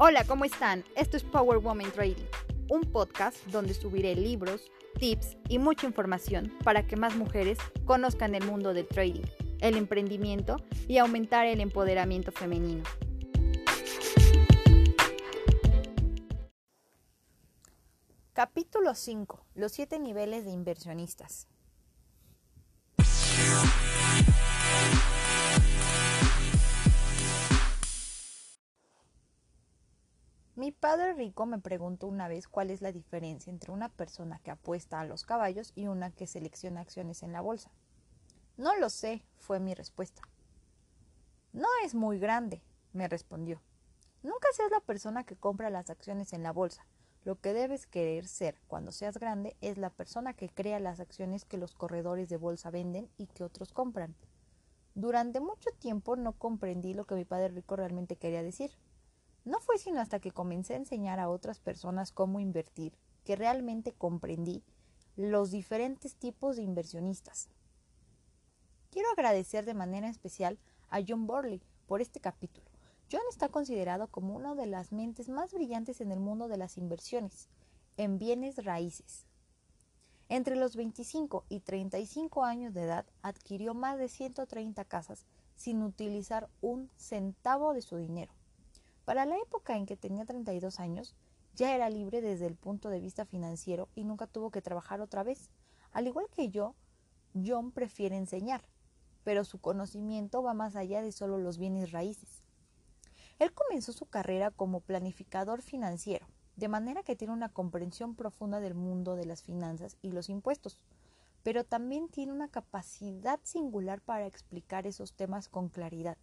Hola, ¿cómo están? Esto es Power Woman Trading, un podcast donde subiré libros, tips y mucha información para que más mujeres conozcan el mundo del trading, el emprendimiento y aumentar el empoderamiento femenino. Capítulo 5. Los 7 niveles de inversionistas. Mi padre rico me preguntó una vez cuál es la diferencia entre una persona que apuesta a los caballos y una que selecciona acciones en la bolsa. No lo sé, fue mi respuesta. No es muy grande, me respondió. Nunca seas la persona que compra las acciones en la bolsa. Lo que debes querer ser cuando seas grande es la persona que crea las acciones que los corredores de bolsa venden y que otros compran. Durante mucho tiempo no comprendí lo que mi padre rico realmente quería decir. No fue sino hasta que comencé a enseñar a otras personas cómo invertir que realmente comprendí los diferentes tipos de inversionistas. Quiero agradecer de manera especial a John Borley por este capítulo. John está considerado como una de las mentes más brillantes en el mundo de las inversiones en bienes raíces. Entre los 25 y 35 años de edad adquirió más de 130 casas sin utilizar un centavo de su dinero. Para la época en que tenía 32 años, ya era libre desde el punto de vista financiero y nunca tuvo que trabajar otra vez. Al igual que yo, John prefiere enseñar, pero su conocimiento va más allá de solo los bienes raíces. Él comenzó su carrera como planificador financiero, de manera que tiene una comprensión profunda del mundo de las finanzas y los impuestos, pero también tiene una capacidad singular para explicar esos temas con claridad.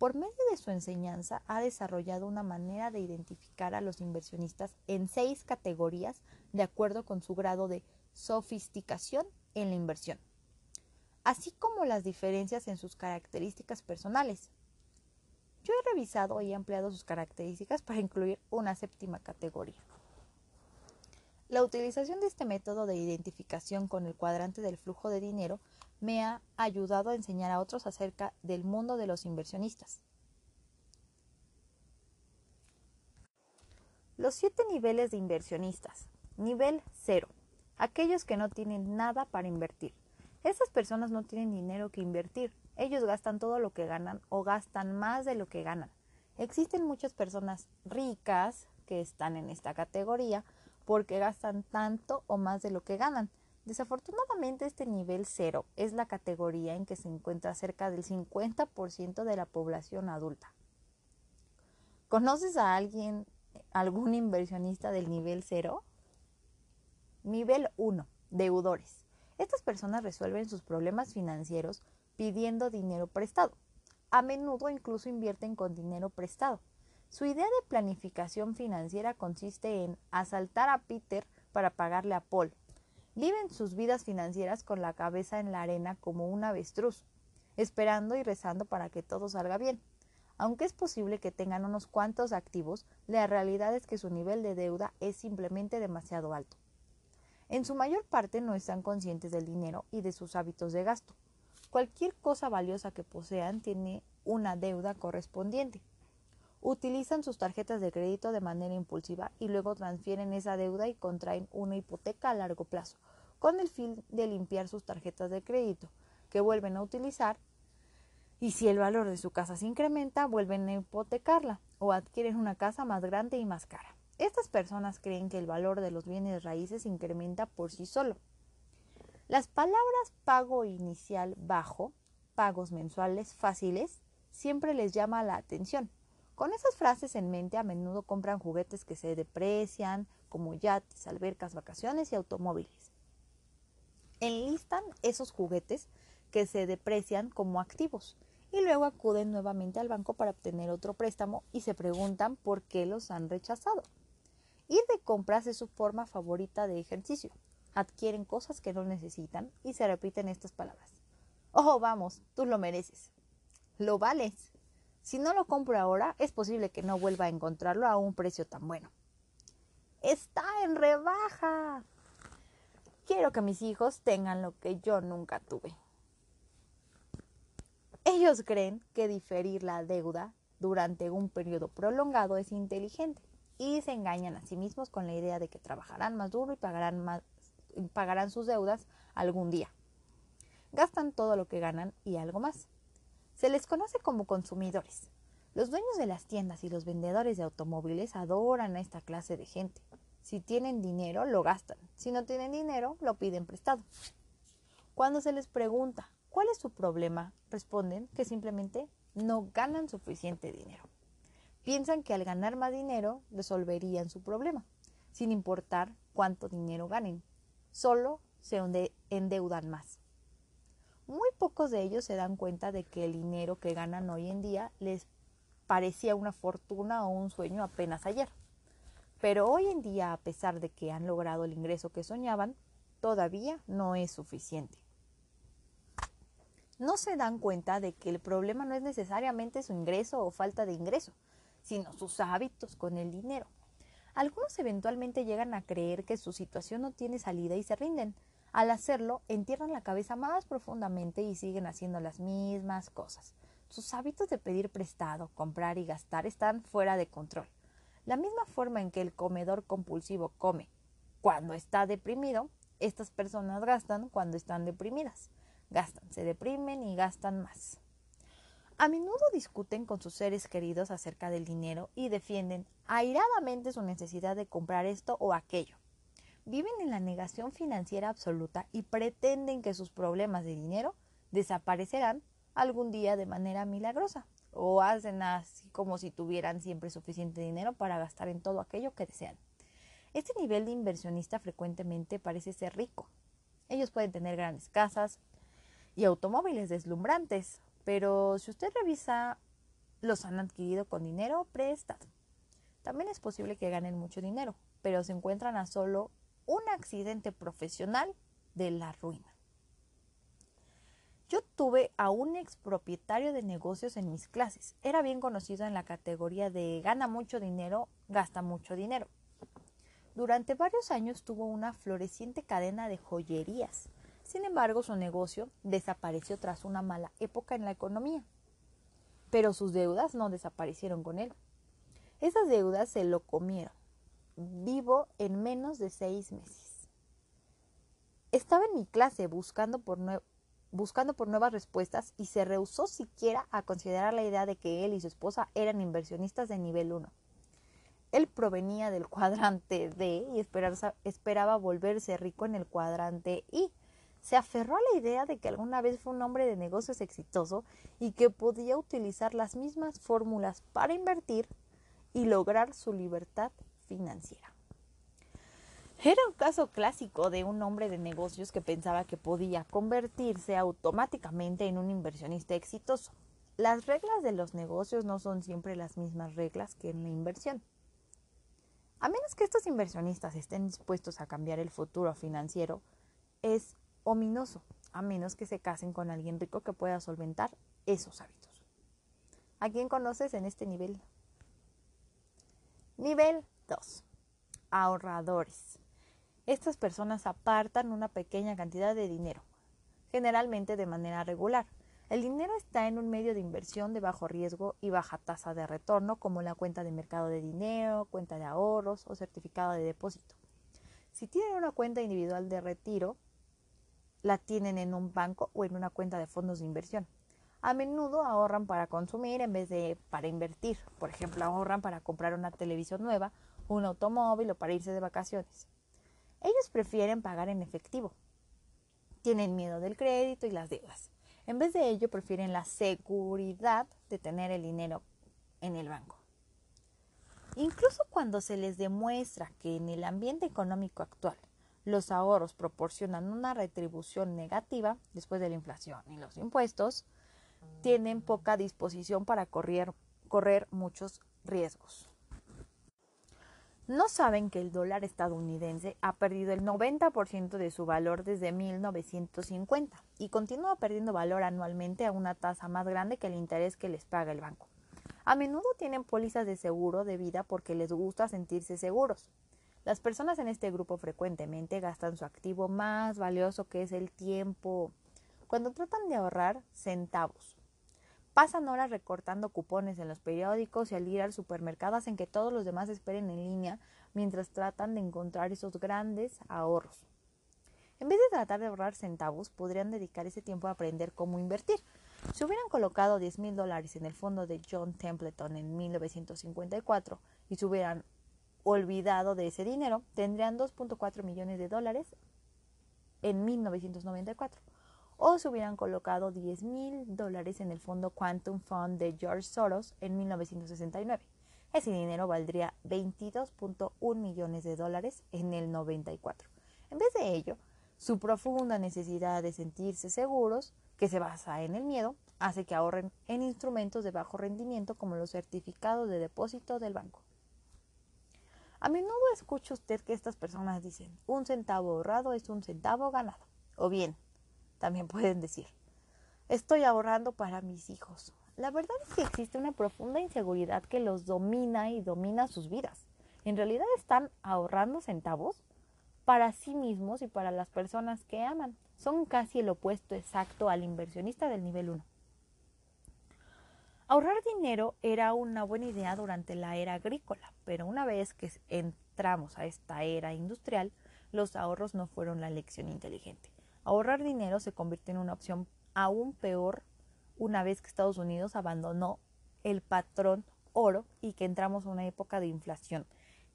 Por medio de su enseñanza ha desarrollado una manera de identificar a los inversionistas en seis categorías de acuerdo con su grado de sofisticación en la inversión, así como las diferencias en sus características personales. Yo he revisado y ampliado sus características para incluir una séptima categoría. La utilización de este método de identificación con el cuadrante del flujo de dinero me ha ayudado a enseñar a otros acerca del mundo de los inversionistas. Los siete niveles de inversionistas. Nivel 0. Aquellos que no tienen nada para invertir. Estas personas no tienen dinero que invertir. Ellos gastan todo lo que ganan o gastan más de lo que ganan. Existen muchas personas ricas que están en esta categoría porque gastan tanto o más de lo que ganan. Desafortunadamente este nivel cero es la categoría en que se encuentra cerca del 50% de la población adulta. ¿Conoces a alguien, algún inversionista del nivel cero? Nivel 1. Deudores. Estas personas resuelven sus problemas financieros pidiendo dinero prestado. A menudo incluso invierten con dinero prestado. Su idea de planificación financiera consiste en asaltar a Peter para pagarle a Paul, Viven sus vidas financieras con la cabeza en la arena como un avestruz, esperando y rezando para que todo salga bien. Aunque es posible que tengan unos cuantos activos, la realidad es que su nivel de deuda es simplemente demasiado alto. En su mayor parte no están conscientes del dinero y de sus hábitos de gasto. Cualquier cosa valiosa que posean tiene una deuda correspondiente. Utilizan sus tarjetas de crédito de manera impulsiva y luego transfieren esa deuda y contraen una hipoteca a largo plazo, con el fin de limpiar sus tarjetas de crédito, que vuelven a utilizar y si el valor de su casa se incrementa, vuelven a hipotecarla o adquieren una casa más grande y más cara. Estas personas creen que el valor de los bienes raíces incrementa por sí solo. Las palabras pago inicial bajo, pagos mensuales fáciles, siempre les llama la atención con esas frases en mente a menudo compran juguetes que se deprecian, como yates, albercas, vacaciones y automóviles. Enlistan esos juguetes que se deprecian como activos y luego acuden nuevamente al banco para obtener otro préstamo y se preguntan por qué los han rechazado. Ir de compras es su forma favorita de ejercicio. Adquieren cosas que no necesitan y se repiten estas palabras. Oh, vamos, tú lo mereces. Lo vales. Si no lo compro ahora, es posible que no vuelva a encontrarlo a un precio tan bueno. Está en rebaja. Quiero que mis hijos tengan lo que yo nunca tuve. Ellos creen que diferir la deuda durante un periodo prolongado es inteligente y se engañan a sí mismos con la idea de que trabajarán más duro y pagarán, más, pagarán sus deudas algún día. Gastan todo lo que ganan y algo más. Se les conoce como consumidores. Los dueños de las tiendas y los vendedores de automóviles adoran a esta clase de gente. Si tienen dinero, lo gastan. Si no tienen dinero, lo piden prestado. Cuando se les pregunta cuál es su problema, responden que simplemente no ganan suficiente dinero. Piensan que al ganar más dinero resolverían su problema, sin importar cuánto dinero ganen. Solo se endeudan más. Muy pocos de ellos se dan cuenta de que el dinero que ganan hoy en día les parecía una fortuna o un sueño apenas ayer. Pero hoy en día, a pesar de que han logrado el ingreso que soñaban, todavía no es suficiente. No se dan cuenta de que el problema no es necesariamente su ingreso o falta de ingreso, sino sus hábitos con el dinero. Algunos eventualmente llegan a creer que su situación no tiene salida y se rinden. Al hacerlo, entierran la cabeza más profundamente y siguen haciendo las mismas cosas. Sus hábitos de pedir prestado, comprar y gastar están fuera de control. La misma forma en que el comedor compulsivo come cuando está deprimido, estas personas gastan cuando están deprimidas. Gastan, se deprimen y gastan más. A menudo discuten con sus seres queridos acerca del dinero y defienden airadamente su necesidad de comprar esto o aquello. Viven en la negación financiera absoluta y pretenden que sus problemas de dinero desaparecerán algún día de manera milagrosa o hacen así como si tuvieran siempre suficiente dinero para gastar en todo aquello que desean. Este nivel de inversionista frecuentemente parece ser rico. Ellos pueden tener grandes casas y automóviles deslumbrantes, pero si usted revisa, los han adquirido con dinero prestado. También es posible que ganen mucho dinero, pero se encuentran a solo un accidente profesional de la ruina. Yo tuve a un expropietario de negocios en mis clases. Era bien conocido en la categoría de gana mucho dinero, gasta mucho dinero. Durante varios años tuvo una floreciente cadena de joyerías sin embargo, su negocio desapareció tras una mala época en la economía. Pero sus deudas no desaparecieron con él. Esas deudas se lo comieron, vivo en menos de seis meses. Estaba en mi clase buscando por, buscando por nuevas respuestas y se rehusó siquiera a considerar la idea de que él y su esposa eran inversionistas de nivel 1. Él provenía del cuadrante D y esperaba volverse rico en el cuadrante I, se aferró a la idea de que alguna vez fue un hombre de negocios exitoso y que podía utilizar las mismas fórmulas para invertir y lograr su libertad financiera. Era un caso clásico de un hombre de negocios que pensaba que podía convertirse automáticamente en un inversionista exitoso. Las reglas de los negocios no son siempre las mismas reglas que en la inversión. A menos que estos inversionistas estén dispuestos a cambiar el futuro financiero, es ominoso, a menos que se casen con alguien rico que pueda solventar esos hábitos. ¿A quién conoces en este nivel? Nivel 2. Ahorradores. Estas personas apartan una pequeña cantidad de dinero, generalmente de manera regular. El dinero está en un medio de inversión de bajo riesgo y baja tasa de retorno, como la cuenta de mercado de dinero, cuenta de ahorros o certificado de depósito. Si tienen una cuenta individual de retiro, la tienen en un banco o en una cuenta de fondos de inversión. A menudo ahorran para consumir en vez de para invertir. Por ejemplo, ahorran para comprar una televisión nueva, un automóvil o para irse de vacaciones. Ellos prefieren pagar en efectivo. Tienen miedo del crédito y las deudas. En vez de ello, prefieren la seguridad de tener el dinero en el banco. Incluso cuando se les demuestra que en el ambiente económico actual los ahorros proporcionan una retribución negativa después de la inflación y los impuestos, tienen poca disposición para correr, correr muchos riesgos. No saben que el dólar estadounidense ha perdido el 90% de su valor desde 1950 y continúa perdiendo valor anualmente a una tasa más grande que el interés que les paga el banco. A menudo tienen pólizas de seguro de vida porque les gusta sentirse seguros. Las personas en este grupo frecuentemente gastan su activo más valioso que es el tiempo cuando tratan de ahorrar centavos. Pasan horas recortando cupones en los periódicos y al ir al supermercado hacen que todos los demás esperen en línea mientras tratan de encontrar esos grandes ahorros. En vez de tratar de ahorrar centavos, podrían dedicar ese tiempo a aprender cómo invertir. Si hubieran colocado 10 mil dólares en el fondo de John Templeton en 1954 y se hubieran olvidado de ese dinero, tendrían 2.4 millones de dólares en 1994. O se hubieran colocado 10 mil dólares en el fondo Quantum Fund de George Soros en 1969. Ese dinero valdría 22.1 millones de dólares en el 94. En vez de ello, su profunda necesidad de sentirse seguros, que se basa en el miedo, hace que ahorren en instrumentos de bajo rendimiento como los certificados de depósito del banco. A menudo escucha usted que estas personas dicen, un centavo ahorrado es un centavo ganado. O bien, también pueden decir, estoy ahorrando para mis hijos. La verdad es que existe una profunda inseguridad que los domina y domina sus vidas. En realidad están ahorrando centavos para sí mismos y para las personas que aman. Son casi el opuesto exacto al inversionista del nivel 1. Ahorrar dinero era una buena idea durante la era agrícola, pero una vez que entramos a esta era industrial, los ahorros no fueron la elección inteligente. Ahorrar dinero se convirtió en una opción aún peor una vez que Estados Unidos abandonó el patrón oro y que entramos a una época de inflación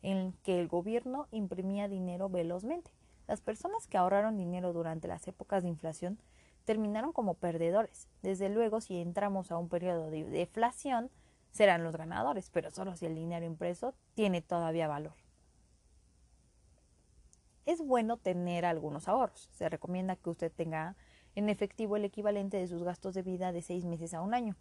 en que el gobierno imprimía dinero velozmente. Las personas que ahorraron dinero durante las épocas de inflación terminaron como perdedores. Desde luego, si entramos a un periodo de deflación, serán los ganadores, pero solo si el dinero impreso tiene todavía valor. Es bueno tener algunos ahorros. Se recomienda que usted tenga en efectivo el equivalente de sus gastos de vida de seis meses a un año.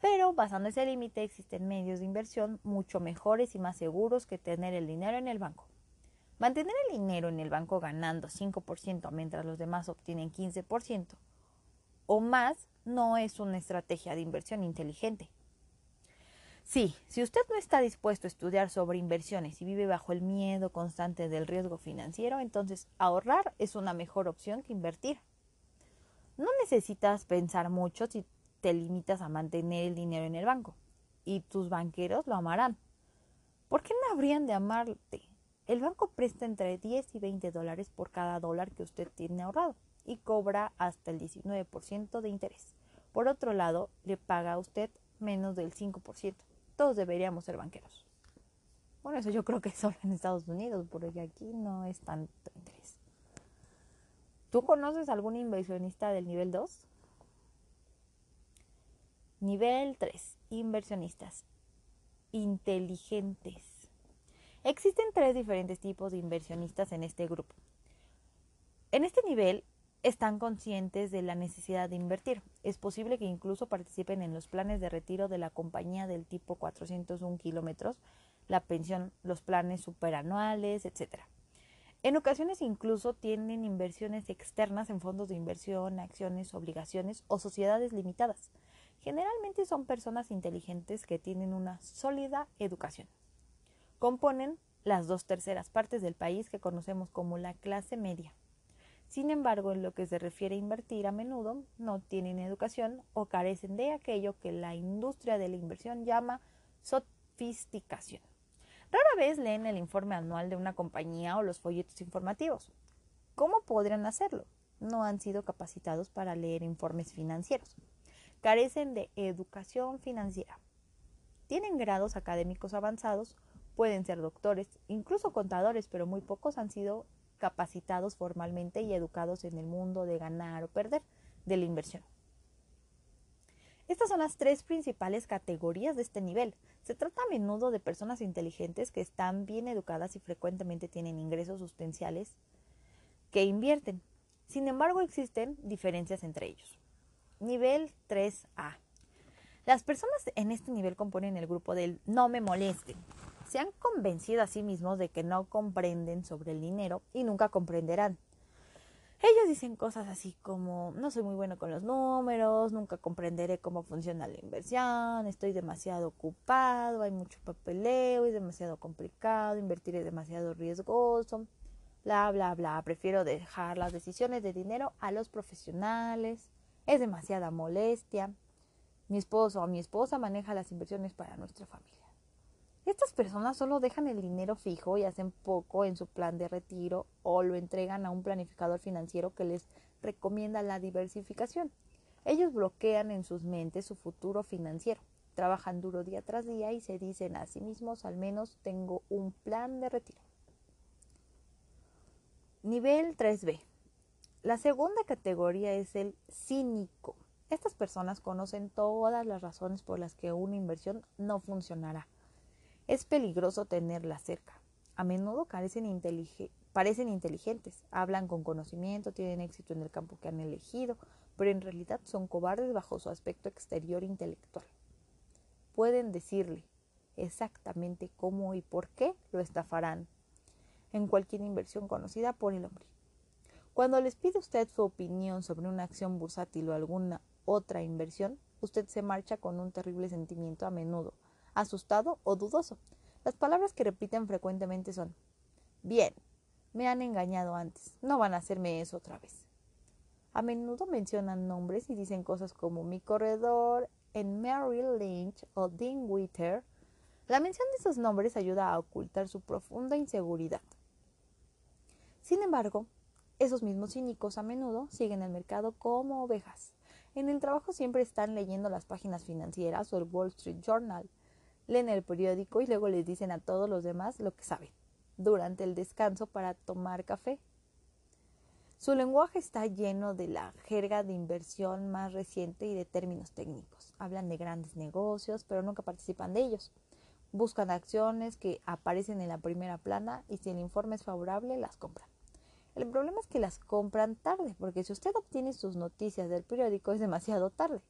Pero basando ese límite existen medios de inversión mucho mejores y más seguros que tener el dinero en el banco. Mantener el dinero en el banco ganando 5% mientras los demás obtienen 15% o más no es una estrategia de inversión inteligente. Sí, si usted no está dispuesto a estudiar sobre inversiones y vive bajo el miedo constante del riesgo financiero, entonces ahorrar es una mejor opción que invertir. No necesitas pensar mucho si te limitas a mantener el dinero en el banco y tus banqueros lo amarán. ¿Por qué no habrían de amarte? El banco presta entre 10 y 20 dólares por cada dólar que usted tiene ahorrado y cobra hasta el 19% de interés. Por otro lado, le paga a usted menos del 5%. Todos deberíamos ser banqueros. Bueno, eso yo creo que solo en Estados Unidos, porque aquí no es tanto interés. ¿Tú conoces algún inversionista del nivel 2? Nivel 3. Inversionistas. Inteligentes. Existen tres diferentes tipos de inversionistas en este grupo. En este nivel están conscientes de la necesidad de invertir. Es posible que incluso participen en los planes de retiro de la compañía del tipo 401 kilómetros, la pensión, los planes superanuales, etc. En ocasiones incluso tienen inversiones externas en fondos de inversión, acciones, obligaciones o sociedades limitadas. Generalmente son personas inteligentes que tienen una sólida educación componen las dos terceras partes del país que conocemos como la clase media. Sin embargo, en lo que se refiere a invertir, a menudo no tienen educación o carecen de aquello que la industria de la inversión llama sofisticación. Rara vez leen el informe anual de una compañía o los folletos informativos. ¿Cómo podrían hacerlo? No han sido capacitados para leer informes financieros. Carecen de educación financiera. Tienen grados académicos avanzados Pueden ser doctores, incluso contadores, pero muy pocos han sido capacitados formalmente y educados en el mundo de ganar o perder de la inversión. Estas son las tres principales categorías de este nivel. Se trata a menudo de personas inteligentes que están bien educadas y frecuentemente tienen ingresos sustanciales que invierten. Sin embargo, existen diferencias entre ellos. Nivel 3A. Las personas en este nivel componen el grupo del no me molesten, se han convencido a sí mismos de que no comprenden sobre el dinero y nunca comprenderán. Ellos dicen cosas así como, no soy muy bueno con los números, nunca comprenderé cómo funciona la inversión, estoy demasiado ocupado, hay mucho papeleo, es demasiado complicado, invertir es demasiado riesgoso, bla, bla, bla. Prefiero dejar las decisiones de dinero a los profesionales, es demasiada molestia. Mi esposo o mi esposa maneja las inversiones para nuestra familia. Estas personas solo dejan el dinero fijo y hacen poco en su plan de retiro o lo entregan a un planificador financiero que les recomienda la diversificación. Ellos bloquean en sus mentes su futuro financiero, trabajan duro día tras día y se dicen a sí mismos al menos tengo un plan de retiro. Nivel 3B. La segunda categoría es el cínico. Estas personas conocen todas las razones por las que una inversión no funcionará. Es peligroso tenerla cerca. A menudo parecen inteligentes, hablan con conocimiento, tienen éxito en el campo que han elegido, pero en realidad son cobardes bajo su aspecto exterior intelectual. Pueden decirle exactamente cómo y por qué lo estafarán en cualquier inversión conocida por el hombre. Cuando les pide usted su opinión sobre una acción bursátil o alguna otra inversión, usted se marcha con un terrible sentimiento a menudo, asustado o dudoso. Las palabras que repiten frecuentemente son, bien, me han engañado antes, no van a hacerme eso otra vez. A menudo mencionan nombres y dicen cosas como mi corredor en Merrill Lynch o Dean Witter. La mención de esos nombres ayuda a ocultar su profunda inseguridad. Sin embargo, esos mismos cínicos a menudo siguen el mercado como ovejas. En el trabajo siempre están leyendo las páginas financieras o el Wall Street Journal. Leen el periódico y luego les dicen a todos los demás lo que saben, durante el descanso para tomar café. Su lenguaje está lleno de la jerga de inversión más reciente y de términos técnicos. Hablan de grandes negocios, pero nunca participan de ellos. Buscan acciones que aparecen en la primera plana y si el informe es favorable, las compran. El problema es que las compran tarde, porque si usted obtiene sus noticias del periódico es demasiado tarde.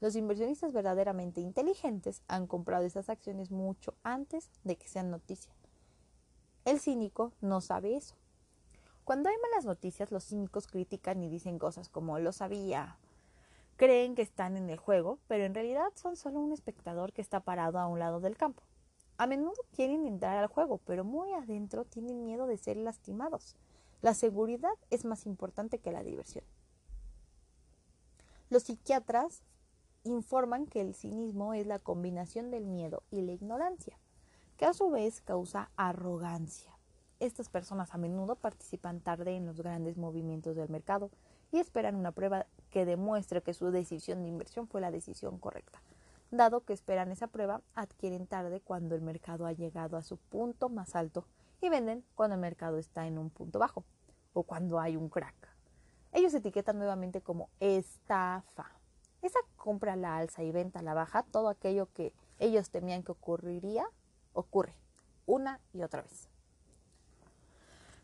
Los inversionistas verdaderamente inteligentes han comprado esas acciones mucho antes de que sean noticia. El cínico no sabe eso. Cuando hay malas noticias, los cínicos critican y dicen cosas como lo sabía. Creen que están en el juego, pero en realidad son solo un espectador que está parado a un lado del campo. A menudo quieren entrar al juego, pero muy adentro tienen miedo de ser lastimados. La seguridad es más importante que la diversión. Los psiquiatras informan que el cinismo es la combinación del miedo y la ignorancia, que a su vez causa arrogancia. Estas personas a menudo participan tarde en los grandes movimientos del mercado y esperan una prueba que demuestre que su decisión de inversión fue la decisión correcta. Dado que esperan esa prueba, adquieren tarde cuando el mercado ha llegado a su punto más alto y venden cuando el mercado está en un punto bajo o cuando hay un crack. Ellos etiquetan nuevamente como estafa. Esa compra a la alza y venta a la baja, todo aquello que ellos temían que ocurriría, ocurre una y otra vez.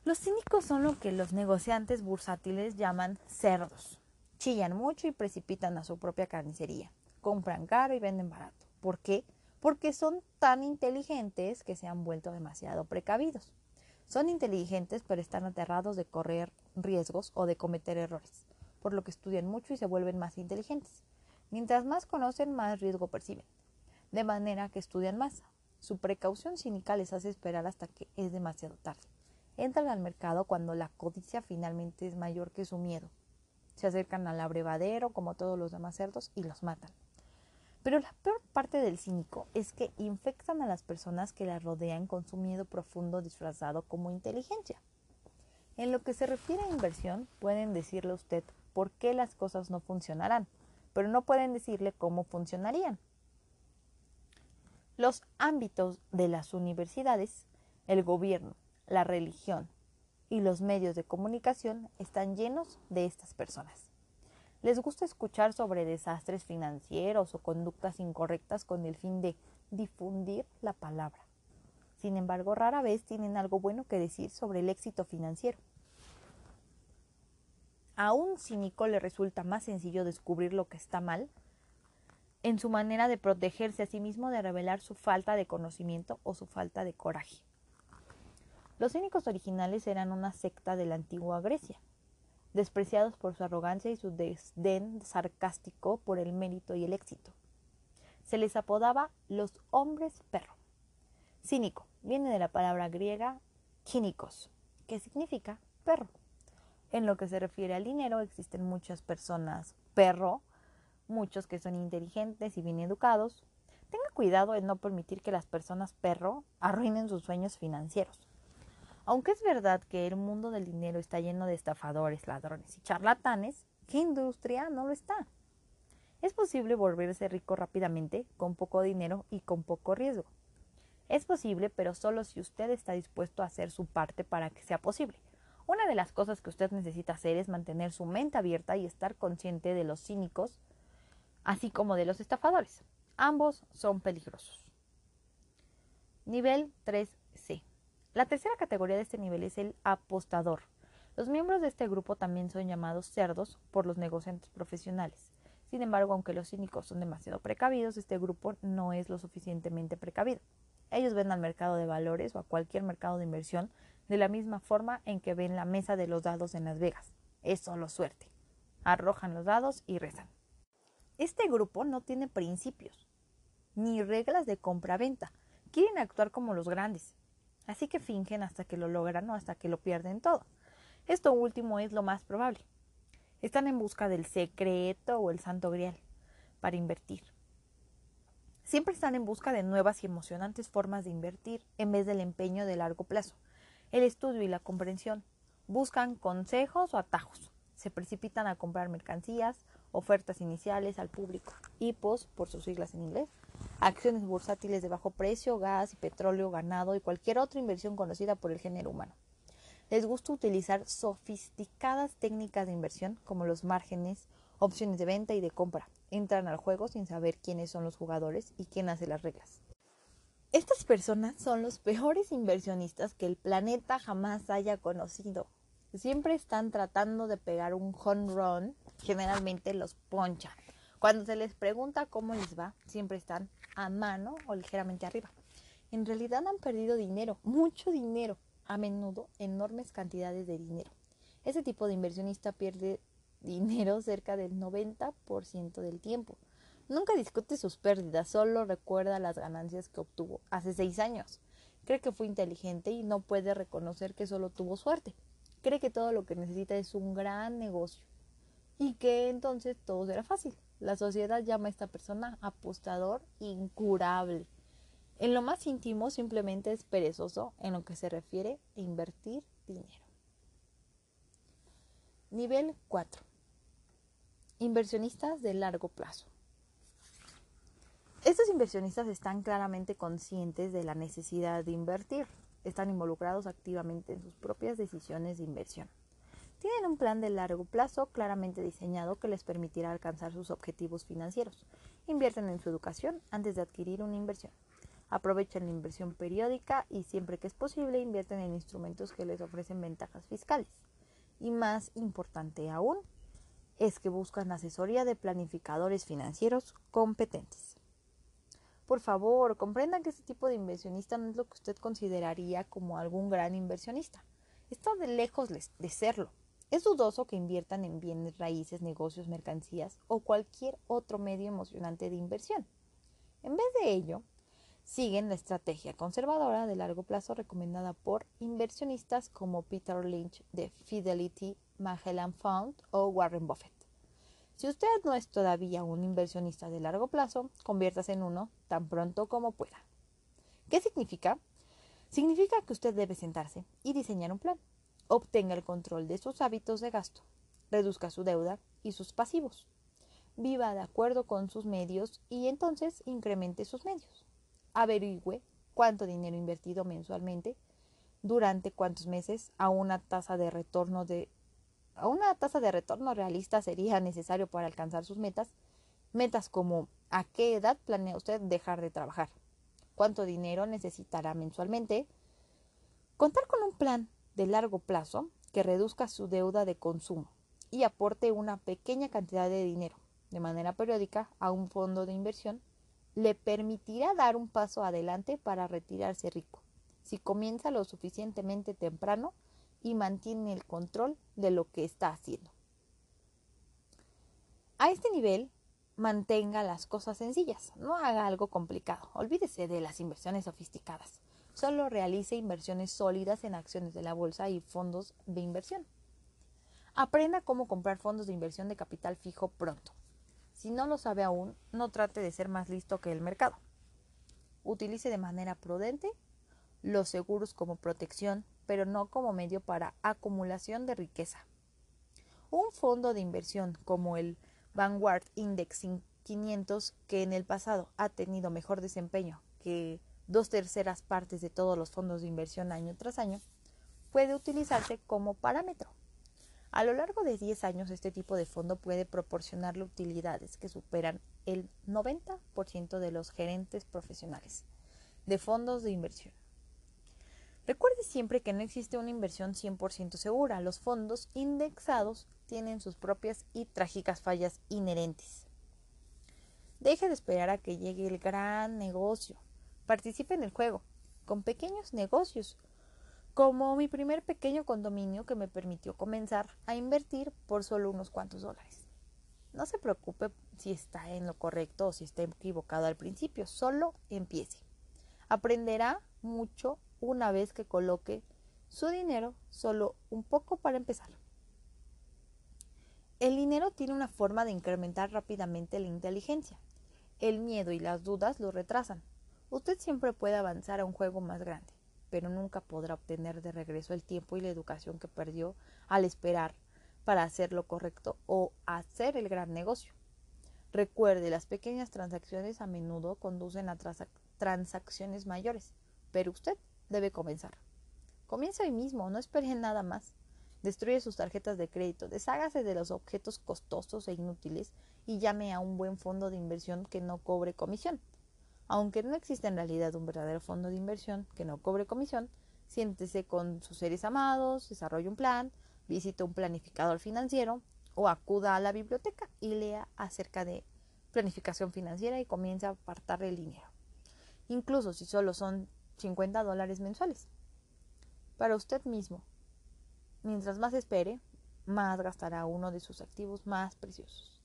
Los cínicos son lo que los negociantes bursátiles llaman cerdos. Chillan mucho y precipitan a su propia carnicería. Compran caro y venden barato. ¿Por qué? Porque son tan inteligentes que se han vuelto demasiado precavidos. Son inteligentes pero están aterrados de correr riesgos o de cometer errores, por lo que estudian mucho y se vuelven más inteligentes. Mientras más conocen, más riesgo perciben. De manera que estudian más. Su precaución cínica les hace esperar hasta que es demasiado tarde. Entran al mercado cuando la codicia finalmente es mayor que su miedo. Se acercan al abrevadero como todos los demás cerdos y los matan. Pero la peor parte del cínico es que infectan a las personas que la rodean con su miedo profundo disfrazado como inteligencia. En lo que se refiere a inversión, pueden decirle a usted por qué las cosas no funcionarán, pero no pueden decirle cómo funcionarían. Los ámbitos de las universidades, el gobierno, la religión y los medios de comunicación están llenos de estas personas. Les gusta escuchar sobre desastres financieros o conductas incorrectas con el fin de difundir la palabra. Sin embargo, rara vez tienen algo bueno que decir sobre el éxito financiero. A un cínico le resulta más sencillo descubrir lo que está mal en su manera de protegerse a sí mismo de revelar su falta de conocimiento o su falta de coraje. Los cínicos originales eran una secta de la antigua Grecia despreciados por su arrogancia y su desdén sarcástico por el mérito y el éxito. Se les apodaba los hombres perro. Cínico viene de la palabra griega kínicos, que significa perro. En lo que se refiere al dinero, existen muchas personas perro, muchos que son inteligentes y bien educados. Tenga cuidado en no permitir que las personas perro arruinen sus sueños financieros. Aunque es verdad que el mundo del dinero está lleno de estafadores, ladrones y charlatanes, ¿qué industria no lo está? Es posible volverse rico rápidamente, con poco dinero y con poco riesgo. Es posible, pero solo si usted está dispuesto a hacer su parte para que sea posible. Una de las cosas que usted necesita hacer es mantener su mente abierta y estar consciente de los cínicos, así como de los estafadores. Ambos son peligrosos. Nivel 3C. La tercera categoría de este nivel es el apostador. Los miembros de este grupo también son llamados cerdos por los negociantes profesionales. Sin embargo, aunque los cínicos son demasiado precavidos, este grupo no es lo suficientemente precavido. Ellos ven al mercado de valores o a cualquier mercado de inversión de la misma forma en que ven la mesa de los dados en Las Vegas. Es solo suerte. Arrojan los dados y rezan. Este grupo no tiene principios ni reglas de compra-venta. Quieren actuar como los grandes. Así que fingen hasta que lo logran o hasta que lo pierden todo. Esto último es lo más probable. Están en busca del secreto o el santo grial para invertir. Siempre están en busca de nuevas y emocionantes formas de invertir en vez del empeño de largo plazo, el estudio y la comprensión. Buscan consejos o atajos. Se precipitan a comprar mercancías, ofertas iniciales al público, HIPOS por sus siglas en inglés, acciones bursátiles de bajo precio, gas y petróleo, ganado y cualquier otra inversión conocida por el género humano. Les gusta utilizar sofisticadas técnicas de inversión como los márgenes, opciones de venta y de compra. Entran al juego sin saber quiénes son los jugadores y quién hace las reglas. Estas personas son los peores inversionistas que el planeta jamás haya conocido. Siempre están tratando de pegar un home run, generalmente los ponchan. Cuando se les pregunta cómo les va, siempre están a mano o ligeramente arriba. En realidad han perdido dinero, mucho dinero, a menudo enormes cantidades de dinero. Ese tipo de inversionista pierde dinero cerca del 90% del tiempo. Nunca discute sus pérdidas, solo recuerda las ganancias que obtuvo hace seis años. Cree que fue inteligente y no puede reconocer que solo tuvo suerte. Cree que todo lo que necesita es un gran negocio y que entonces todo será fácil. La sociedad llama a esta persona apostador incurable. En lo más íntimo simplemente es perezoso en lo que se refiere a invertir dinero. Nivel 4. Inversionistas de largo plazo. Estos inversionistas están claramente conscientes de la necesidad de invertir. Están involucrados activamente en sus propias decisiones de inversión. Tienen un plan de largo plazo claramente diseñado que les permitirá alcanzar sus objetivos financieros. Invierten en su educación antes de adquirir una inversión. Aprovechan la inversión periódica y siempre que es posible invierten en instrumentos que les ofrecen ventajas fiscales. Y más importante aún, es que buscan asesoría de planificadores financieros competentes. Por favor, comprendan que este tipo de inversionista no es lo que usted consideraría como algún gran inversionista. Está de lejos de serlo. Es dudoso que inviertan en bienes raíces, negocios, mercancías o cualquier otro medio emocionante de inversión. En vez de ello, siguen la estrategia conservadora de largo plazo recomendada por inversionistas como Peter Lynch de Fidelity Magellan Fund o Warren Buffett. Si usted no es todavía un inversionista de largo plazo, conviértase en uno tan pronto como pueda. ¿Qué significa? Significa que usted debe sentarse y diseñar un plan. Obtenga el control de sus hábitos de gasto, reduzca su deuda y sus pasivos. Viva de acuerdo con sus medios y entonces incremente sus medios averigüe cuánto dinero invertido mensualmente, durante cuántos meses, a una tasa de retorno de una tasa de retorno realista sería necesario para alcanzar sus metas, metas como a qué edad planea usted dejar de trabajar, cuánto dinero necesitará mensualmente, contar con un plan de largo plazo que reduzca su deuda de consumo y aporte una pequeña cantidad de dinero de manera periódica a un fondo de inversión le permitirá dar un paso adelante para retirarse rico, si comienza lo suficientemente temprano y mantiene el control de lo que está haciendo. A este nivel, mantenga las cosas sencillas, no haga algo complicado, olvídese de las inversiones sofisticadas, solo realice inversiones sólidas en acciones de la bolsa y fondos de inversión. Aprenda cómo comprar fondos de inversión de capital fijo pronto Si no lo sabe aún, no trate de ser más listo que el mercado. Utilice de manera prudente los seguros como protección, pero no como medio para acumulación de riqueza. Un fondo de inversión como el Vanguard Index 500, que en el pasado ha tenido mejor desempeño que dos terceras partes de todos los fondos de inversión año tras año, puede utilizarse como parámetro. A lo largo de 10 años, este tipo de fondo puede proporcionarle utilidades que superan el 90% de los gerentes profesionales de fondos de inversión. Recuerde siempre que no existe una inversión 100% segura. Los fondos indexados tienen sus propias y trágicas fallas inherentes. Deje de esperar a que llegue el gran negocio. Participe en el juego, con pequeños negocios como mi primer pequeño condominio que me permitió comenzar a invertir por solo unos cuantos dólares. No se preocupe si está en lo correcto o si está equivocado al principio, solo empiece. Aprenderá mucho una vez que coloque su dinero solo un poco para empezar. El dinero tiene una forma de incrementar rápidamente la inteligencia. El miedo y las dudas lo retrasan. Usted siempre puede avanzar a un juego más grande pero nunca podrá obtener de regreso el tiempo y la educación que perdió al esperar para hacer lo correcto o hacer el gran negocio. Recuerde, las pequeñas transacciones a menudo conducen a transacciones mayores, pero usted debe comenzar. Comience hoy mismo, no espere nada más. Destruye sus tarjetas de crédito, deshágase de los objetos costosos e inútiles y llame a un buen fondo de inversión que no cobre comisión. Aunque no existe en realidad un verdadero fondo de inversión que no cobre comisión, siéntese con sus seres amados, desarrolle un plan, visite un planificador financiero o acuda a la biblioteca y lea acerca de planificación financiera y comience a apartar el dinero. Incluso si solo son 50 dólares mensuales. Para usted mismo. Mientras más espere, más gastará uno de sus activos más preciosos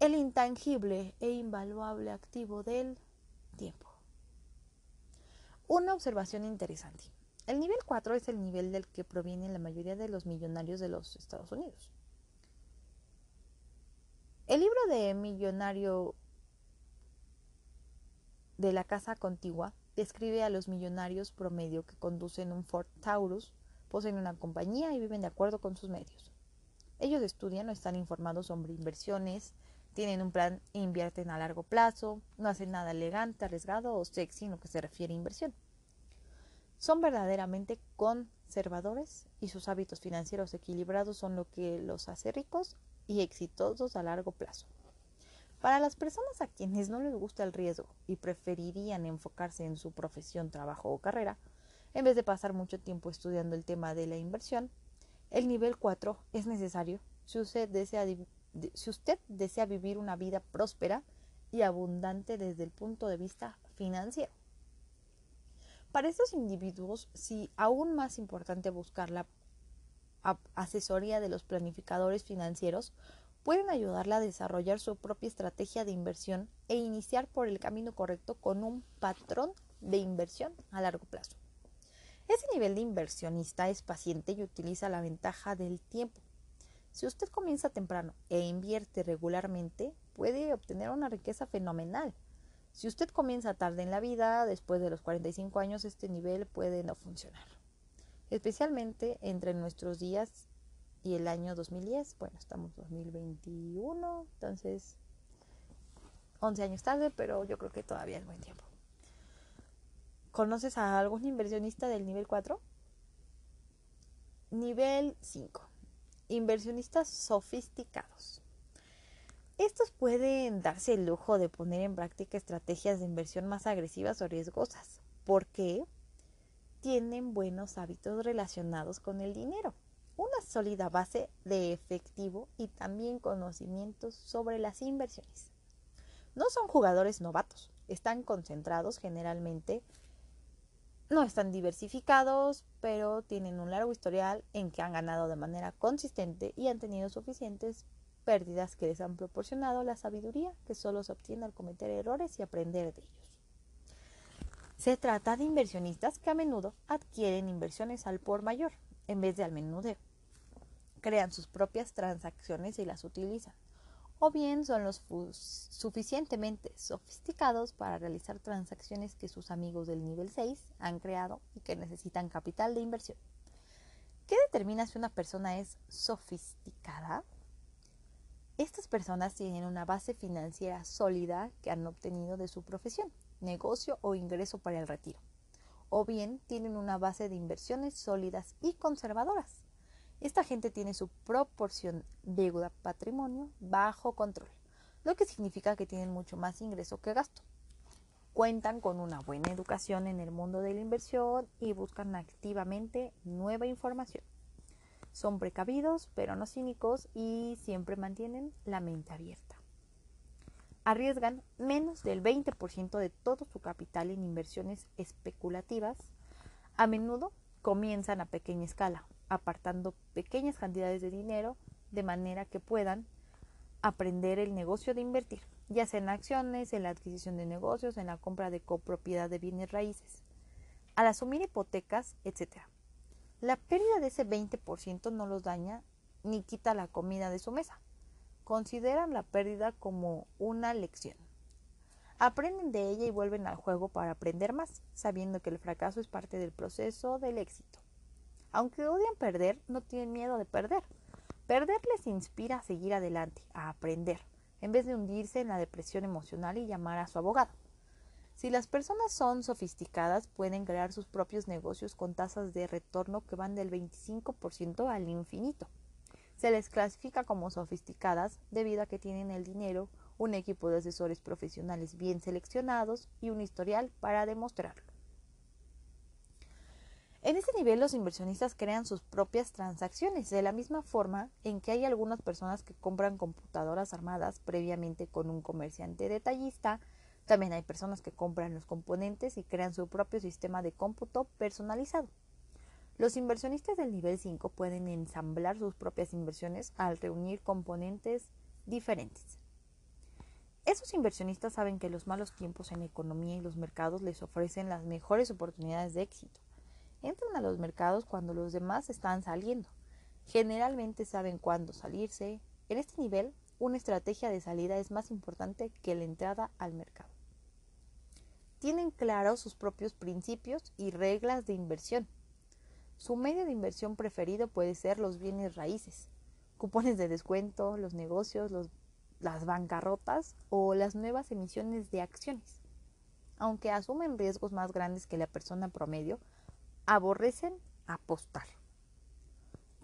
el intangible e invaluable activo del tiempo. Una observación interesante. El nivel 4 es el nivel del que provienen la mayoría de los millonarios de los Estados Unidos. El libro de Millonario de la Casa Contigua describe a los millonarios promedio que conducen un Ford Taurus, poseen una compañía y viven de acuerdo con sus medios. Ellos estudian o están informados sobre inversiones, tienen un plan e invierten a largo plazo, no hacen nada elegante, arriesgado o sexy en lo que se refiere a inversión. Son verdaderamente conservadores y sus hábitos financieros equilibrados son lo que los hace ricos y exitosos a largo plazo. Para las personas a quienes no les gusta el riesgo y preferirían enfocarse en su profesión, trabajo o carrera, en vez de pasar mucho tiempo estudiando el tema de la inversión, el nivel 4 es necesario si usted desea si usted desea vivir una vida próspera y abundante desde el punto de vista financiero. Para estos individuos, sí, aún más importante buscar la asesoría de los planificadores financieros, pueden ayudarla a desarrollar su propia estrategia de inversión e iniciar por el camino correcto con un patrón de inversión a largo plazo. Ese nivel de inversionista es paciente y utiliza la ventaja del tiempo si usted comienza temprano e invierte regularmente, puede obtener una riqueza fenomenal. Si usted comienza tarde en la vida, después de los 45 años, este nivel puede no funcionar. Especialmente entre nuestros días y el año 2010. Bueno, estamos 2021, entonces 11 años tarde, pero yo creo que todavía es buen tiempo. ¿Conoces a algún inversionista del nivel 4? Nivel 5 inversionistas sofisticados. Estos pueden darse el lujo de poner en práctica estrategias de inversión más agresivas o riesgosas, porque tienen buenos hábitos relacionados con el dinero, una sólida base de efectivo y también conocimientos sobre las inversiones. No son jugadores novatos, están concentrados generalmente no están diversificados, pero tienen un largo historial en que han ganado de manera consistente y han tenido suficientes pérdidas que les han proporcionado la sabiduría que solo se obtiene al cometer errores y aprender de ellos. Se trata de inversionistas que a menudo adquieren inversiones al por mayor en vez de al menudeo. Crean sus propias transacciones y las utilizan. o bien son los suficientemente sofisticados para realizar transacciones que sus amigos del nivel 6 han creado y que necesitan capital de inversión. ¿Qué determina si una persona es sofisticada? Estas personas tienen una base financiera sólida que han obtenido de su profesión, negocio o ingreso para el retiro, o bien tienen una base de inversiones sólidas y conservadoras esta gente tiene su proporción deuda-patrimonio bajo control, lo que significa que tienen mucho más ingreso que gasto. Cuentan con una buena educación en el mundo de la inversión y buscan activamente nueva información. Son precavidos, pero no cínicos y siempre mantienen la mente abierta. Arriesgan menos del 20% de todo su capital en inversiones especulativas. A menudo comienzan a pequeña escala, apartando pequeñas cantidades de dinero de manera que puedan aprender el negocio de invertir, ya sea en acciones, en la adquisición de negocios, en la compra de copropiedad de bienes raíces, al asumir hipotecas, etc. La pérdida de ese 20% no los daña ni quita la comida de su mesa. Consideran la pérdida como una lección. Aprenden de ella y vuelven al juego para aprender más, sabiendo que el fracaso es parte del proceso del éxito. Aunque odian perder, no tienen miedo de perder. Perder les inspira a seguir adelante, a aprender, en vez de hundirse en la depresión emocional y llamar a su abogado. Si las personas son sofisticadas, pueden crear sus propios negocios con tasas de retorno que van del 25% al infinito. Se les clasifica como sofisticadas debido a que tienen el dinero, un equipo de asesores profesionales bien seleccionados y un historial para demostrarlo. En ese nivel los inversionistas crean sus propias transacciones, de la misma forma en que hay algunas personas que compran computadoras armadas previamente con un comerciante detallista, también hay personas que compran los componentes y crean su propio sistema de cómputo personalizado. Los inversionistas del nivel 5 pueden ensamblar sus propias inversiones al reunir componentes diferentes. Esos inversionistas saben que los malos tiempos en la economía y los mercados les ofrecen las mejores oportunidades de éxito entran a los mercados cuando los demás están saliendo. Generalmente saben cuándo salirse. En este nivel, una estrategia de salida es más importante que la entrada al mercado. Tienen claros sus propios principios y reglas de inversión. Su medio de inversión preferido puede ser los bienes raíces, cupones de descuento, los negocios, las bancarrotas o las nuevas emisiones de acciones. Aunque asumen riesgos más grandes que la persona promedio, aborrecen apostar.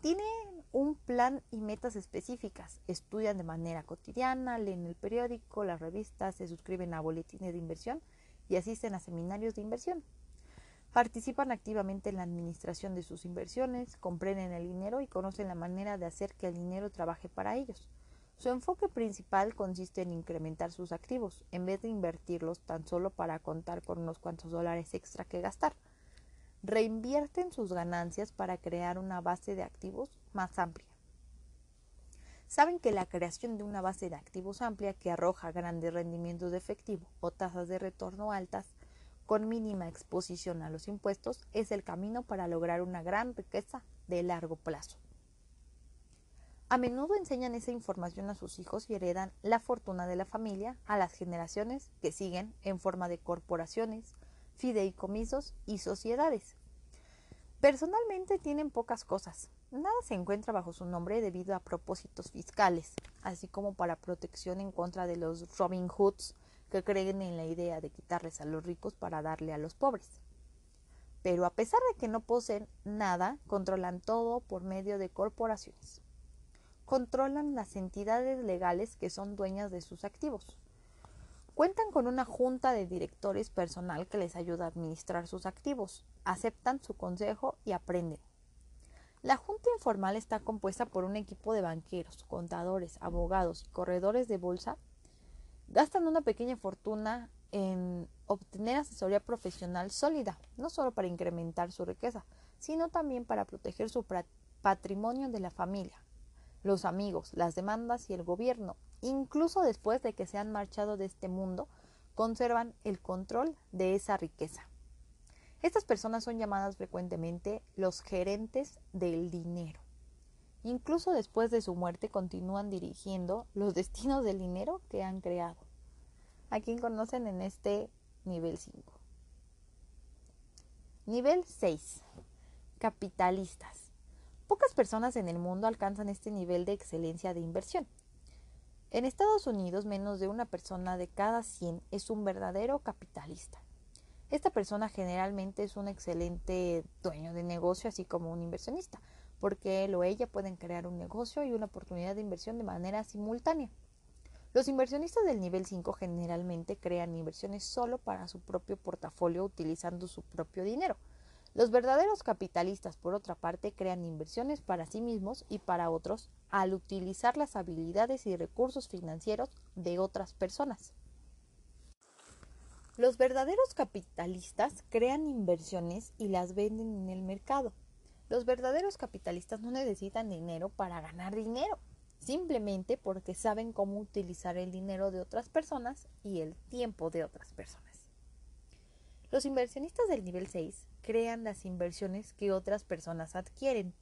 Tienen un plan y metas específicas, estudian de manera cotidiana, leen el periódico, las revistas, se suscriben a boletines de inversión y asisten a seminarios de inversión. Participan activamente en la administración de sus inversiones, comprenden el dinero y conocen la manera de hacer que el dinero trabaje para ellos. Su enfoque principal consiste en incrementar sus activos, en vez de invertirlos tan solo para contar con unos cuantos dólares extra que gastar reinvierten sus ganancias para crear una base de activos más amplia. Saben que la creación de una base de activos amplia que arroja grandes rendimientos de efectivo o tasas de retorno altas con mínima exposición a los impuestos es el camino para lograr una gran riqueza de largo plazo. A menudo enseñan esa información a sus hijos y heredan la fortuna de la familia a las generaciones que siguen en forma de corporaciones, fideicomisos y sociedades. Personalmente tienen pocas cosas. Nada se encuentra bajo su nombre debido a propósitos fiscales, así como para protección en contra de los Robin Hoods que creen en la idea de quitarles a los ricos para darle a los pobres. Pero a pesar de que no poseen nada, controlan todo por medio de corporaciones. Controlan las entidades legales que son dueñas de sus activos. Cuentan con una junta de directores personal que les ayuda a administrar sus activos, aceptan su consejo y aprenden. La junta informal está compuesta por un equipo de banqueros, contadores, abogados y corredores de bolsa. Gastan una pequeña fortuna en obtener asesoría profesional sólida, no solo para incrementar su riqueza, sino también para proteger su patrimonio de la familia, los amigos, las demandas y el gobierno, incluso después de que se han marchado de este mundo, conservan el control de esa riqueza. Estas personas son llamadas frecuentemente los gerentes del dinero. Incluso después de su muerte continúan dirigiendo los destinos del dinero que han creado. ¿A quién conocen en este nivel 5? Nivel 6. Capitalistas. Pocas personas en el mundo alcanzan este nivel de excelencia de inversión. En Estados Unidos, menos de una persona de cada 100 es un verdadero capitalista. Esta persona generalmente es un excelente dueño de negocio, así como un inversionista, porque él o ella pueden crear un negocio y una oportunidad de inversión de manera simultánea. Los inversionistas del nivel 5 generalmente crean inversiones solo para su propio portafolio utilizando su propio dinero. Los verdaderos capitalistas, por otra parte, crean inversiones para sí mismos y para otros al utilizar las habilidades y recursos financieros de otras personas. Los verdaderos capitalistas crean inversiones y las venden en el mercado. Los verdaderos capitalistas no necesitan dinero para ganar dinero simplemente porque saben cómo utilizar el dinero de otras personas y el tiempo de otras personas. Los inversionistas del nivel 6 crean las inversiones que otras personas adquieren.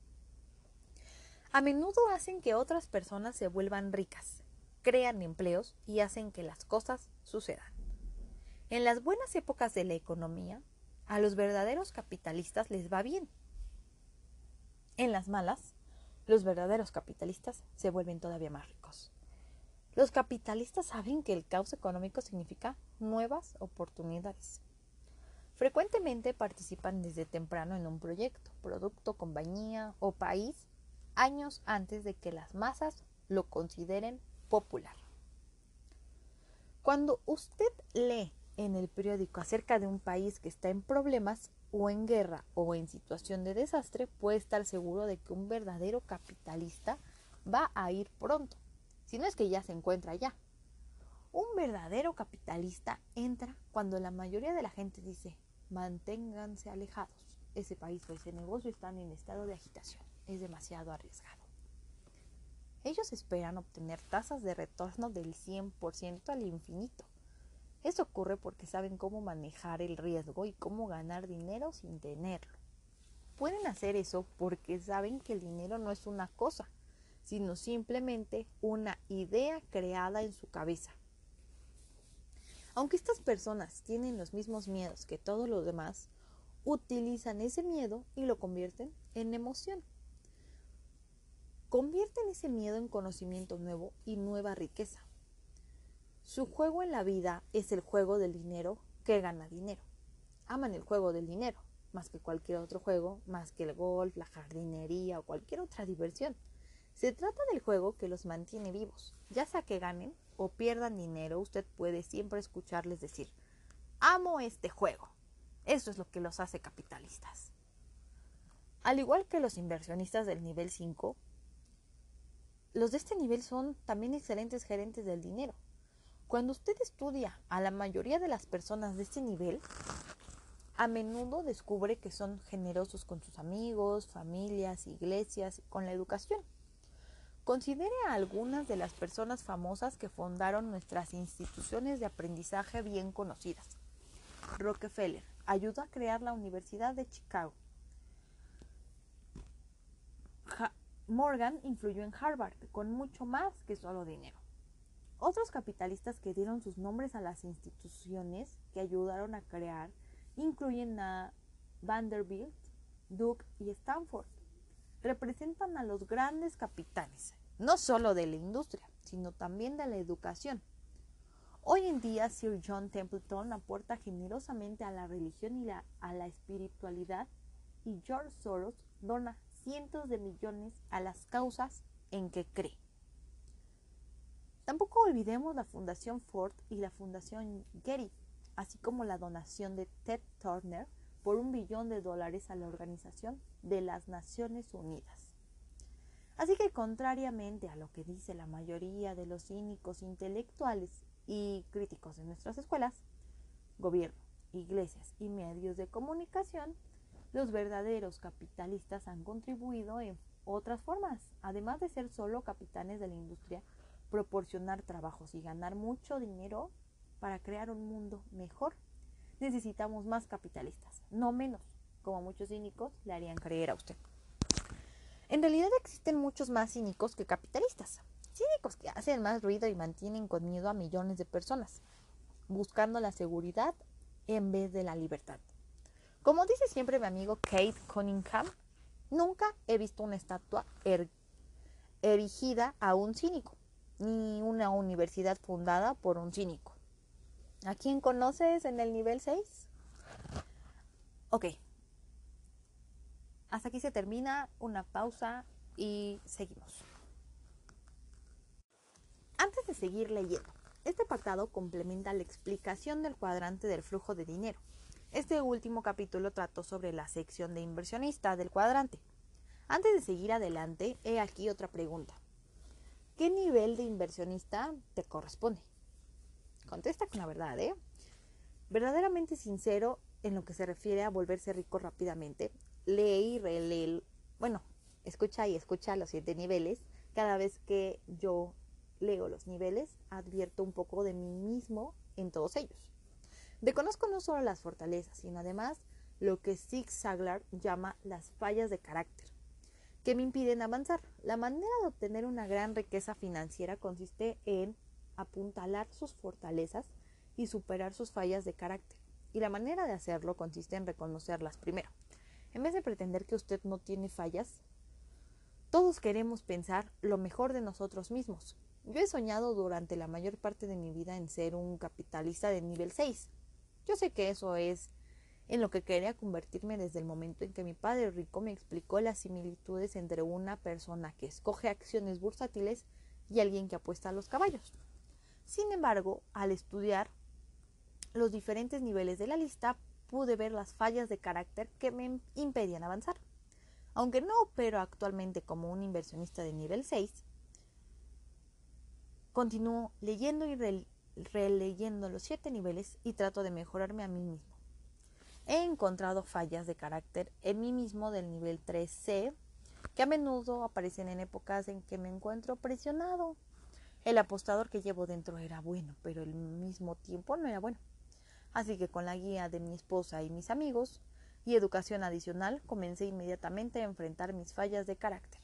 A menudo hacen que otras personas se vuelvan ricas, crean empleos y hacen que las cosas sucedan. En las buenas épocas de la economía, a los verdaderos capitalistas les va bien. En las malas, los verdaderos capitalistas se vuelven todavía más ricos. Los capitalistas saben que el caos económico significa nuevas oportunidades. Frecuentemente participan desde temprano en un proyecto, producto, compañía o país años antes de que las masas lo consideren popular. Cuando usted lee en el periódico acerca de un país que está en problemas, o en guerra o en situación de desastre, puede estar seguro de que un verdadero capitalista va a ir pronto, si no es que ya se encuentra allá. Un verdadero capitalista entra cuando la mayoría de la gente dice, manténganse alejados, ese país o ese negocio están en estado de agitación, es demasiado arriesgado. Ellos esperan obtener tasas de retorno del 100% al infinito eso ocurre porque saben cómo manejar el riesgo y cómo ganar dinero sin tenerlo. Pueden hacer eso porque saben que el dinero no es una cosa, sino simplemente una idea creada en su cabeza. Aunque estas personas tienen los mismos miedos que todos los demás, utilizan ese miedo y lo convierten en emoción. Convierten ese miedo en conocimiento nuevo y nueva riqueza. Su juego en la vida es el juego del dinero que gana dinero. Aman el juego del dinero, más que cualquier otro juego, más que el golf, la jardinería o cualquier otra diversión. Se trata del juego que los mantiene vivos. Ya sea que ganen o pierdan dinero, usted puede siempre escucharles decir, amo este juego. Eso es lo que los hace capitalistas. Al igual que los inversionistas del nivel 5, los de este nivel son también excelentes gerentes del dinero. Cuando usted estudia a la mayoría de las personas de este nivel, a menudo descubre que son generosos con sus amigos, familias, iglesias, con la educación. Considere a algunas de las personas famosas que fundaron nuestras instituciones de aprendizaje bien conocidas. Rockefeller ayudó a crear la Universidad de Chicago. Morgan influyó en Harvard con mucho más que solo dinero. Otros capitalistas que dieron sus nombres a las instituciones que ayudaron a crear incluyen a Vanderbilt, Duke y Stanford. Representan a los grandes capitanes, no solo de la industria, sino también de la educación. Hoy en día Sir John Templeton aporta generosamente a la religión y a la espiritualidad y George Soros dona cientos de millones a las causas en que cree. Tampoco olvidemos la Fundación Ford y la Fundación Getty, así como la donación de Ted Turner por un billón de dólares a la Organización de las Naciones Unidas. Así que contrariamente a lo que dice la mayoría de los cínicos intelectuales y críticos de nuestras escuelas, gobierno, iglesias y medios de comunicación, los verdaderos capitalistas han contribuido en otras formas, además de ser solo capitanes de la industria proporcionar trabajos y ganar mucho dinero para crear un mundo mejor, necesitamos más capitalistas, no menos, como muchos cínicos le harían creer a usted. En realidad existen muchos más cínicos que capitalistas. Cínicos que hacen más ruido y mantienen con miedo a millones de personas, buscando la seguridad en vez de la libertad. Como dice siempre mi amigo Kate Cunningham, nunca he visto una estatua er erigida a un cínico, ni una universidad fundada por un cínico. ¿A quién conoces en el nivel 6? Ok. Hasta aquí se termina, una pausa y seguimos. Antes de seguir leyendo, este pactado complementa la explicación del cuadrante del flujo de dinero. Este último capítulo trató sobre la sección de inversionista del cuadrante. Antes de seguir adelante, he aquí otra pregunta. ¿Qué nivel de inversionista te corresponde? Contesta con la verdad, ¿eh? Verdaderamente sincero en lo que se refiere a volverse rico rápidamente. Lee y relee, bueno, escucha y escucha los siete niveles. Cada vez que yo leo los niveles, advierto un poco de mí mismo en todos ellos. Reconozco no solo las fortalezas, sino además lo que Zig Ziglar llama las fallas de carácter que me impiden avanzar. La manera de obtener una gran riqueza financiera consiste en apuntalar sus fortalezas y superar sus fallas de carácter. Y la manera de hacerlo consiste en reconocerlas primero. En vez de pretender que usted no tiene fallas, todos queremos pensar lo mejor de nosotros mismos. Yo he soñado durante la mayor parte de mi vida en ser un capitalista de nivel 6. Yo sé que eso es en lo que quería convertirme desde el momento en que mi padre rico me explicó las similitudes entre una persona que escoge acciones bursátiles y alguien que apuesta a los caballos. Sin embargo, al estudiar los diferentes niveles de la lista, pude ver las fallas de carácter que me impedían avanzar. Aunque no opero actualmente como un inversionista de nivel 6, continúo leyendo y releyendo los siete niveles y trato de mejorarme a mí mismo. He encontrado fallas de carácter en mí mismo del nivel 3C que a menudo aparecen en épocas en que me encuentro presionado. El apostador que llevo dentro era bueno, pero al mismo tiempo no era bueno. Así que con la guía de mi esposa y mis amigos y educación adicional comencé inmediatamente a enfrentar mis fallas de carácter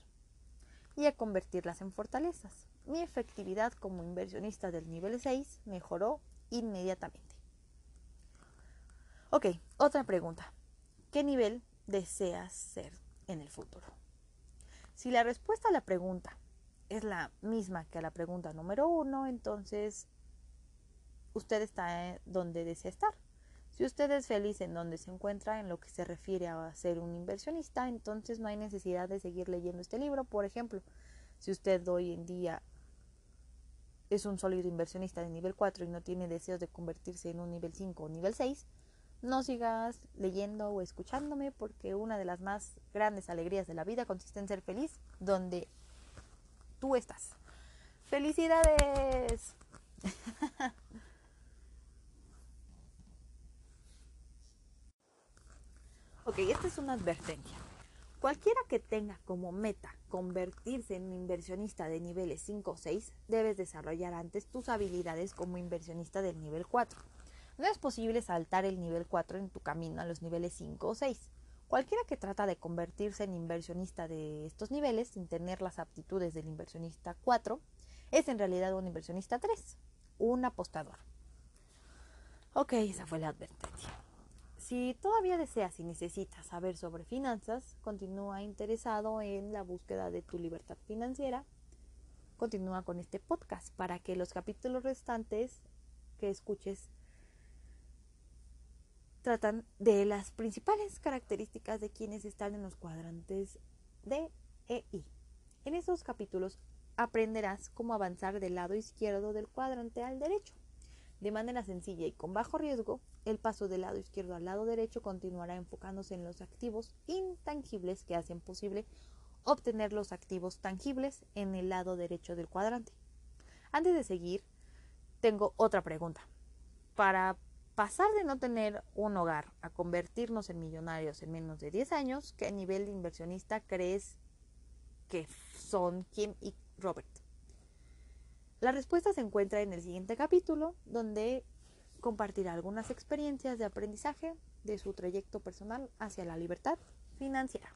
y a convertirlas en fortalezas. Mi efectividad como inversionista del nivel 6 mejoró inmediatamente. Ok, otra pregunta. ¿Qué nivel deseas ser en el futuro? Si la respuesta a la pregunta es la misma que la pregunta número uno, entonces usted está donde desea estar. Si usted es feliz en donde se encuentra en lo que se refiere a ser un inversionista, entonces no hay necesidad de seguir leyendo este libro. Por ejemplo, si usted hoy en día es un sólido inversionista de nivel 4 y no tiene deseos de convertirse en un nivel 5 o nivel 6, no sigas leyendo o escuchándome porque una de las más grandes alegrías de la vida consiste en ser feliz donde tú estás. ¡Felicidades! ok, esta es una advertencia. Cualquiera que tenga como meta convertirse en un inversionista de niveles 5 o 6, debes desarrollar antes tus habilidades como inversionista del nivel 4. No es posible saltar el nivel 4 en tu camino a los niveles 5 o 6. Cualquiera que trata de convertirse en inversionista de estos niveles sin tener las aptitudes del inversionista 4 es en realidad un inversionista 3, un apostador. Ok, esa fue la advertencia. Si todavía deseas y necesitas saber sobre finanzas, continúa interesado en la búsqueda de tu libertad financiera, continúa con este podcast para que los capítulos restantes que escuches tratan de las principales características de quienes están en los cuadrantes D, E, I. En estos capítulos aprenderás cómo avanzar del lado izquierdo del cuadrante al derecho. De manera sencilla y con bajo riesgo, el paso del lado izquierdo al lado derecho continuará enfocándose en los activos intangibles que hacen posible obtener los activos tangibles en el lado derecho del cuadrante. Antes de seguir, tengo otra pregunta. Para pasar de no tener un hogar a convertirnos en millonarios en menos de 10 años, ¿qué nivel de inversionista crees que son Kim y Robert? La respuesta se encuentra en el siguiente capítulo, donde compartirá algunas experiencias de aprendizaje de su trayecto personal hacia la libertad financiera.